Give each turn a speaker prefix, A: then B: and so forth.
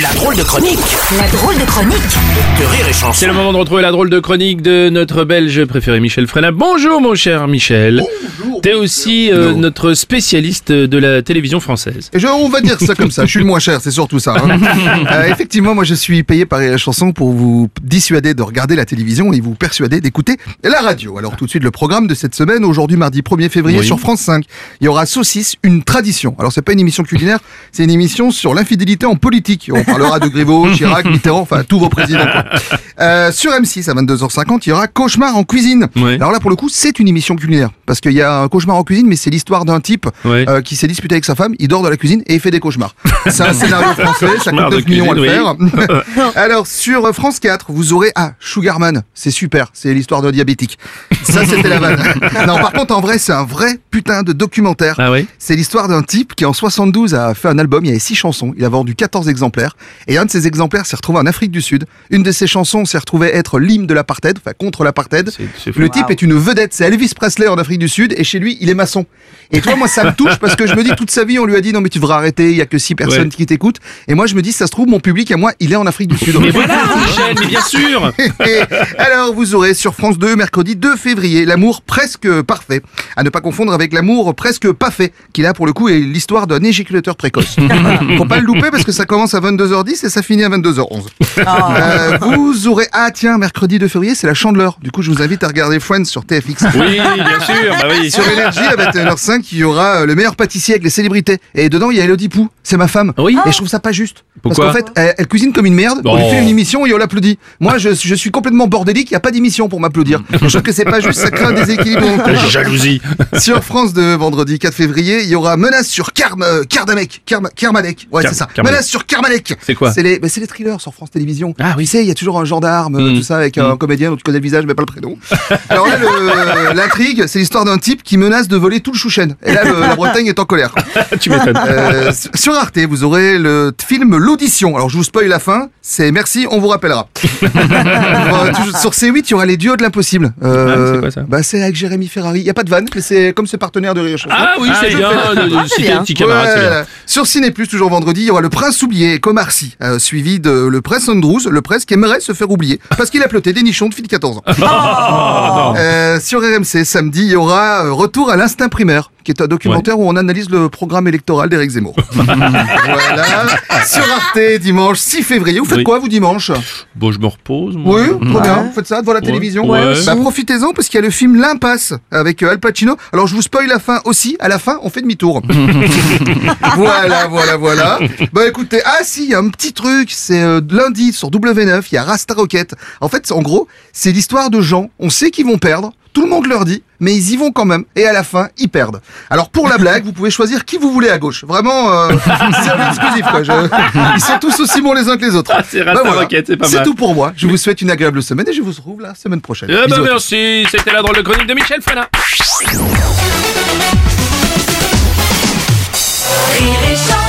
A: La drôle de chronique
B: La drôle de chronique
A: de Rire et
C: C'est
A: Chanson.
C: le moment de retrouver la drôle de chronique de notre belge préféré Michel Frenat. Bonjour mon cher Michel. T'es aussi euh, notre spécialiste de la télévision française.
D: Et je, on va dire ça comme ça, je suis le moins cher, c'est surtout ça. hein. Euh, effectivement, moi je suis payé par la chanson pour vous dissuader de regarder la télévision et vous persuader d'écouter la radio. Alors tout de suite le programme de cette semaine, aujourd'hui mardi 1er février
C: Oui.
D: sur France 5. Il y aura Saucisse, une tradition. Alors c'est pas une émission culinaire, c'est une émission sur l'infidélité en politique. On parlera de Griveaux, Chirac, Mitterrand, enfin tous vos présidents. quoi. Euh, sur M6 à 22h50, il y aura Cauchemar en cuisine.
C: Ouais.
D: Alors là pour le coup, c'est une émission culinaire parce qu'il y a un cauchemar en cuisine, mais c'est l'histoire d'un type
C: Ouais.
D: euh, qui s'est disputé avec sa femme, il dort dans la cuisine et il fait des cauchemars. C'est un scénario français, ça
C: Cauchemar
D: coûte
C: de
D: 9 millions à le
C: cuisine,
D: faire. Alors sur euh, France 4, vous aurez ah Sugarman, c'est super, c'est l'histoire d'un diabétique. Ça c'était la vanne. Non, par contre en vrai, c'est un vrai putain de documentaire.
C: Ah oui
D: C'est l'histoire d'un type qui en 72 a fait un album, il y avait six chansons, il a vendu 14 exemplaires et un de ces exemplaires s'est retrouvé en Afrique du Sud. Une de ces chansons s'est retrouvée être l'hymne de l'apartheid, enfin contre l'apartheid. Le type est une vedette, c'est Elvis Presley en Afrique du Sud et chez lui, il est maçon. Et toi, moi, ça me touche parce que je me dis toute sa vie, on lui a dit non mais tu devras arrêter, il y a que six personnes
C: Ouais.
D: qui t'écoutent. Et moi, je me dis, ça se trouve, mon public à moi, il est en Afrique du Sud.
C: Mais voilà Michel, mais bien sûr
D: Et alors, vous aurez sur France 2, mercredi 2 février, l'amour presque parfait. À ne pas confondre avec l'amour presque pas fait, qui là, pour le coup, est l'histoire d'un éjaculateur précoce. Faut pas le louper parce que ça commence à 22h10 et ça finit à 22h11. Euh, vous aurez, ah tiens, mercredi 2 février, c'est la chandeleur. Du coup, je vous invite à regarder Friends sur TFX.
C: Oui, bien sûr, bah oui.
D: Sur Énergie, à 21h05, il y aura euh, le meilleur pâtissier avec les célébrités. Et dedans, il y a Elodie Pou, c'est ma femme.
C: Oui.
D: Et je trouve ça pas juste.
C: Pourquoi
D: Parce qu'en fait, elle, elle cuisine comme une merde, on lui fait une émission et on l'applaudit. Moi, je, je suis complètement bordélique, il n'y a pas d'émission pour m'applaudir. Je trouve que c'est pas juste, ça crée un déséquilibre. couple.
C: Jalousie.
D: Sur France de vendredi 4 février, il y aura Menace sur Karm, euh. Karm, Karmalek. Ouais, c'est ça. Menace sur
C: C'est quoi
D: C'est les, bah, c'est les thrillers sur France Télévisions.
C: Ah oui.
D: Tu sais, il y a toujours un gendarme, euh,
C: Mm.
D: tout ça, avec un
C: Mm.
D: comédien dont tu connais le visage, mais pas le prénom. Alors là, l'intrigue, c'est l'histoire d'un type qui menace de voler tout le Chouchen. Et là, le- la Bretagne est en colère.
C: tu m'étonnes.
D: Euh, sur Arte, vous aurez le film L'Audition. Alors, je vous spoil la fin. C'est merci, on vous rappellera. Euh, sur C8, il y aura les duos de l'impossible. Euh,
C: Ah, c'est quoi ça
D: Bah, c'est avec Jérémy Ferrari. Il y a pas de vanne, mais c'est comme ce partenaire de Rire.
C: Ah oui, c'est bien un petit camarade, c'est bien.
D: Voilà. Sur Ciné Plus, toujours vendredi, il y aura le Prince oublié, Comarcy, euh, suivi de le Prince Andrews, le Prince qui aimerait se faire oublier parce qu'il a ploté des nichons de filles de 14 ans. Euh, sur RMC, samedi, il y aura euh, Retour à l'instinct primaire, qui est un documentaire où on analyse le programme électoral d'Éric Zemmour. voilà. Sur Arte, dimanche 6 février. Vous faites
C: Oui.
D: quoi, vous, dimanche
C: Bon, je me repose. moi.
D: Oui, trop bien. Vous faites ça devant la
C: Ouais.
D: télévision
C: Ouais.
D: Bah, profitez-en parce qu'il y a le film L'Impasse avec euh, Al Pacino. Alors, je vous spoil la fin aussi. À la fin, on fait demi-tour. voilà, voilà, voilà. Bah écoutez, ah si, il y a un petit truc. C'est euh, lundi sur W9, il y a Rasta Rocket. En fait, en gros, c'est l'histoire de gens. On sait qu'ils vont perdre. Tout le monde leur dit, mais ils y vont quand même. Et à la fin, ils perdent. Alors pour la blague, vous pouvez choisir qui vous voulez à gauche. Vraiment, euh, c'est un exclusif. Quoi. Je- Ils sont tous aussi bons les uns que les autres.
C: Ah, c'est Rasta Rocket, c'est pas mal.
D: tout pour moi. Je vous souhaite une agréable semaine et je vous retrouve la semaine prochaine.
C: Eh ben merci, c'était la drôle de chronique de Michel Frenat.
B: Rire et chanson